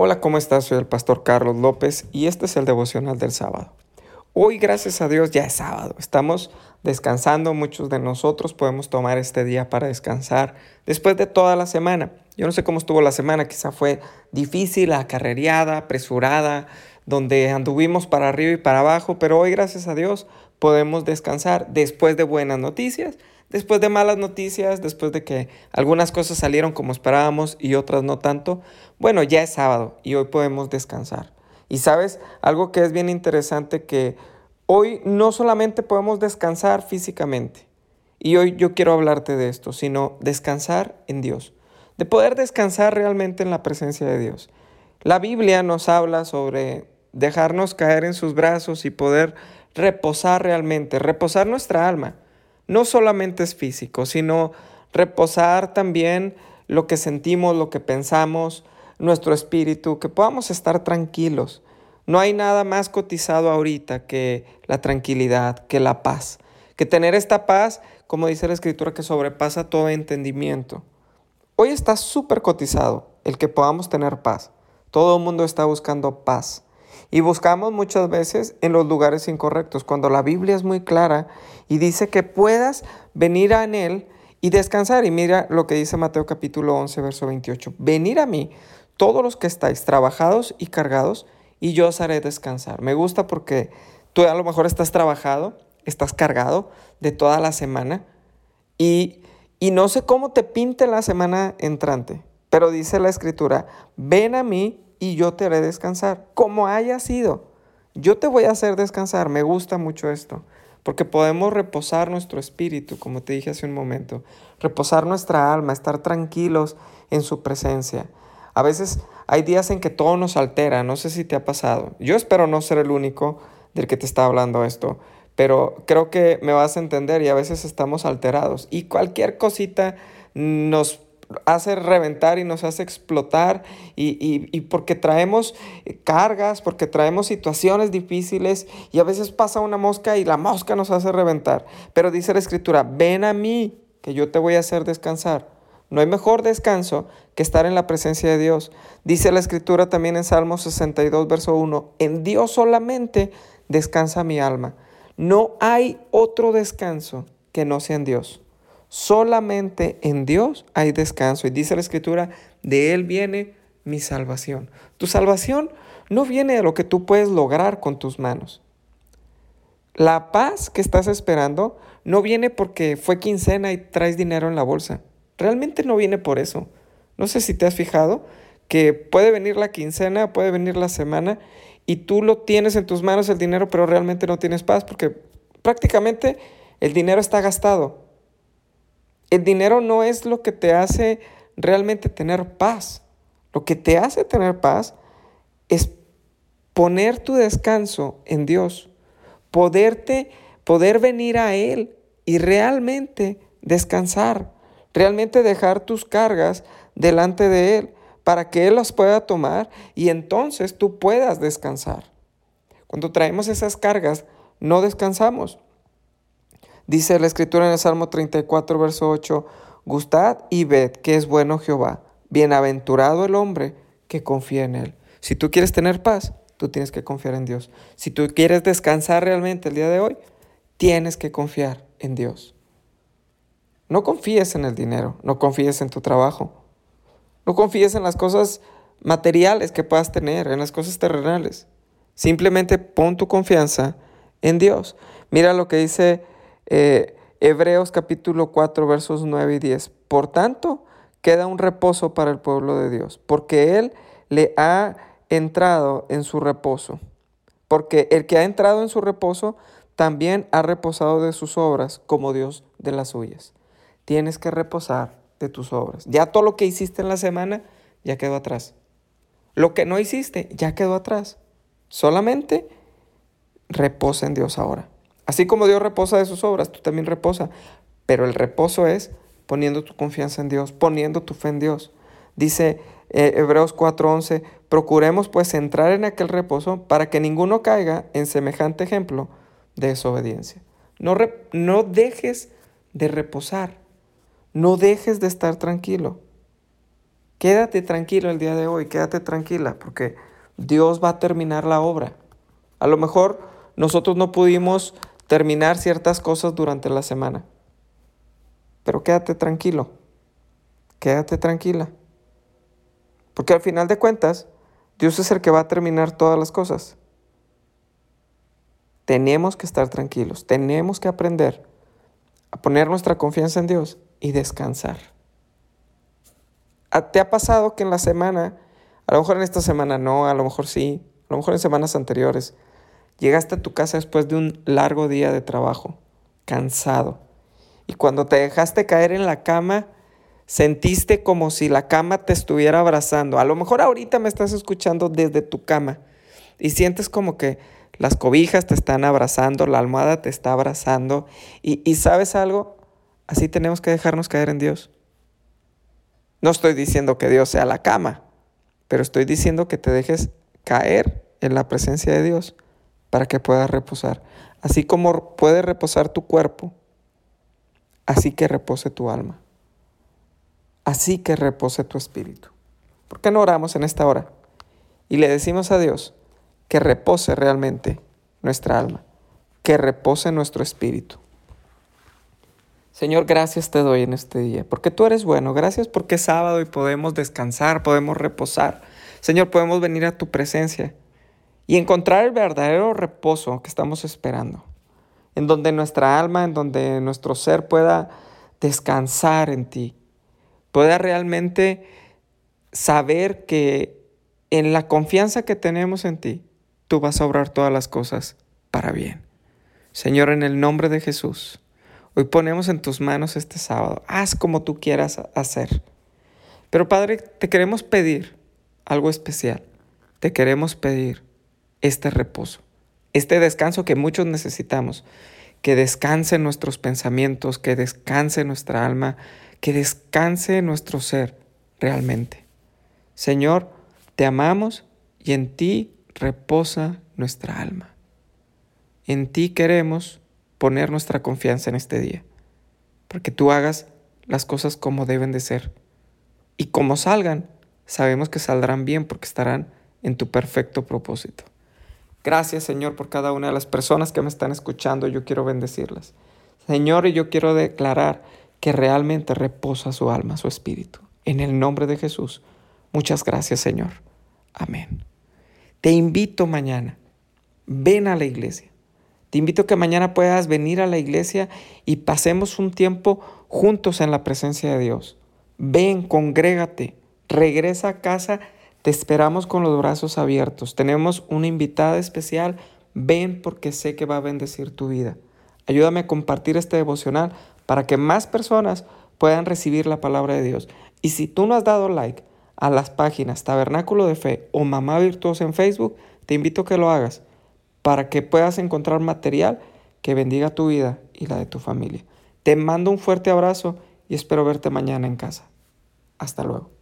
Hola, ¿cómo estás? Soy el pastor Carlos López y este es el devocional del sábado. Hoy, gracias a Dios, ya es sábado. Estamos descansando. Muchos de nosotros podemos tomar este día para descansar después de toda la semana. Yo no sé cómo estuvo la semana, quizá fue difícil, acarreada, apresurada, donde anduvimos para arriba y para abajo, pero hoy, gracias a Dios, podemos descansar después de buenas noticias después de malas noticias, después de que algunas cosas salieron como esperábamos y otras no tanto, bueno, ya es sábado y hoy podemos descansar. Y sabes, algo que es bien interesante que hoy no solamente podemos descansar físicamente, y hoy yo quiero hablarte de esto, sino descansar en Dios, de poder descansar realmente en la presencia de Dios. La Biblia nos habla sobre dejarnos caer en sus brazos y poder reposar realmente, reposar nuestra alma no solamente es físico, sino reposar también lo que sentimos, lo que pensamos, nuestro espíritu, que podamos estar tranquilos. No hay nada más cotizado ahorita que la tranquilidad, que la paz, que tener esta paz, como dice la escritura, que sobrepasa todo entendimiento. Hoy está súper cotizado el que podamos tener paz. Todo el mundo está buscando paz. Y buscamos muchas veces en los lugares incorrectos, cuando la Biblia es muy clara y dice que puedas venir a Él y descansar. Y mira lo que dice Mateo capítulo 11, verso 28. Venir a mí, todos los que estáis trabajados y cargados, y yo os haré descansar. Me gusta porque tú a lo mejor estás trabajado, estás cargado de toda la semana y, y no sé cómo te pinte la semana entrante, pero dice la escritura, ven a mí y yo te haré descansar, como haya sido. Yo te voy a hacer descansar. Me gusta mucho esto, porque podemos reposar nuestro espíritu, como te dije hace un momento, reposar nuestra alma, estar tranquilos en su presencia. A veces hay días en que todo nos altera, no sé si te ha pasado. Yo espero no ser el único del que te está hablando esto, pero creo que me vas a entender y a veces estamos alterados y cualquier cosita nos hace reventar y nos hace explotar y, porque traemos cargas, porque traemos situaciones difíciles y a veces pasa una mosca y la mosca nos hace reventar. Pero dice la escritura, ven a mí que yo te voy a hacer descansar. No hay mejor descanso que estar en la presencia de Dios. Dice la escritura también en Salmo 62, verso 1, en Dios solamente descansa mi alma. No hay otro descanso que no sea en Dios. Solamente en Dios hay descanso. Y dice la escritura, de Él viene mi salvación. Tu salvación no viene de lo que tú puedes lograr con tus manos. La paz que estás esperando no viene porque fue quincena y traes dinero en la bolsa. Realmente no viene por eso. No sé si te has fijado que puede venir la quincena, puede venir la semana y tú lo tienes en tus manos el dinero, pero realmente no tienes paz porque prácticamente el dinero está gastado. El dinero no es lo que te hace realmente tener paz. Lo que te hace tener paz es poner tu descanso en Dios, poderte, poder venir a Él y realmente descansar, realmente dejar tus cargas delante de Él para que Él las pueda tomar y entonces tú puedas descansar. Cuando traemos esas cargas, no descansamos. Dice la escritura en el Salmo 34, verso 8, Gustad y ved que es bueno Jehová, bienaventurado el hombre que confía en él. Si tú quieres tener paz, tú tienes que confiar en Dios. Si tú quieres descansar realmente el día de hoy, tienes que confiar en Dios. No confíes en el dinero, no confíes en tu trabajo, no confíes en las cosas materiales que puedas tener, en las cosas terrenales. Simplemente pon tu confianza en Dios. Mira lo que dice eh, Hebreos capítulo 4 versos 9 y 10. Por tanto, queda un reposo para el pueblo de Dios, porque Él le ha entrado en su reposo. Porque el que ha entrado en su reposo también ha reposado de sus obras como Dios de las suyas. Tienes que reposar de tus obras. Ya todo lo que hiciste en la semana ya quedó atrás. Lo que no hiciste ya quedó atrás. Solamente reposa en Dios ahora. Así como Dios reposa de sus obras, tú también reposa. Pero el reposo es poniendo tu confianza en Dios, poniendo tu fe en Dios. Dice eh, Hebreos 4:11, procuremos pues entrar en aquel reposo para que ninguno caiga en semejante ejemplo de desobediencia. No, no dejes de reposar, no dejes de estar tranquilo. Quédate tranquilo el día de hoy, quédate tranquila, porque Dios va a terminar la obra. A lo mejor nosotros no pudimos terminar ciertas cosas durante la semana, pero quédate tranquilo, quédate tranquila. Porque al final de cuentas, Dios es el que va a terminar todas las cosas. Tenemos que estar tranquilos, tenemos que aprender a poner nuestra confianza en Dios y descansar. ¿Te ha pasado que en la semana, a lo mejor en esta semana no, a lo mejor sí, a lo mejor en semanas anteriores, llegaste a tu casa después de un largo día de trabajo, cansado, y cuando te dejaste caer en la cama, sentiste como si la cama te estuviera abrazando. A lo mejor ahorita me estás escuchando desde tu cama y sientes como que las cobijas te están abrazando, la almohada te está abrazando. Y, sabes algo, así tenemos que dejarnos caer en Dios. No estoy diciendo que Dios sea la cama, pero estoy diciendo que te dejes caer en la presencia de Dios para que puedas reposar. Así como puede reposar tu cuerpo, así que repose tu alma. Así que repose tu espíritu. ¿Por qué no oramos en esta hora? Y le decimos a Dios, que repose realmente nuestra alma, que repose nuestro espíritu. Señor, gracias te doy en este día, porque tú eres bueno. Gracias porque es sábado y podemos descansar, podemos reposar. Señor, podemos venir a tu presencia y encontrar el verdadero reposo que estamos esperando, en donde nuestra alma, en donde nuestro ser pueda descansar en ti, pueda realmente saber que en la confianza que tenemos en ti, tú vas a obrar todas las cosas para bien. Señor, en el nombre de Jesús, hoy ponemos en tus manos este sábado. Haz como tú quieras hacer. Pero Padre, te queremos pedir algo especial. Te queremos pedir este reposo, este descanso que muchos necesitamos. Que descanse nuestros pensamientos, que descanse nuestra alma, que descanse nuestro ser realmente. Señor, te amamos y en ti reposa nuestra alma. En ti queremos poner nuestra confianza en este día, porque tú hagas las cosas como deben de ser. Y como salgan, sabemos que saldrán bien porque estarán en tu perfecto propósito. Gracias Señor por cada una de las personas que me están escuchando, yo quiero bendecirlas. Señor, y yo quiero declarar que realmente reposa su alma, su espíritu. En el nombre de Jesús, muchas gracias Señor. Amén. Te invito mañana, ven a la iglesia. Te invito que mañana puedas venir a la iglesia y pasemos un tiempo juntos en la presencia de Dios. Ven, congrégate, regresa a casa, te esperamos con los brazos abiertos. Tenemos una invitada especial, ven porque sé que va a bendecir tu vida. Ayúdame a compartir este devocional para que más personas puedan recibir la palabra de Dios. Y si tú no has dado like, a las páginas Tabernáculo de Fe o Mamá Virtuosa en Facebook, te invito a que lo hagas para que puedas encontrar material que bendiga tu vida y la de tu familia. Te mando un fuerte abrazo y espero verte mañana en casa. Hasta luego.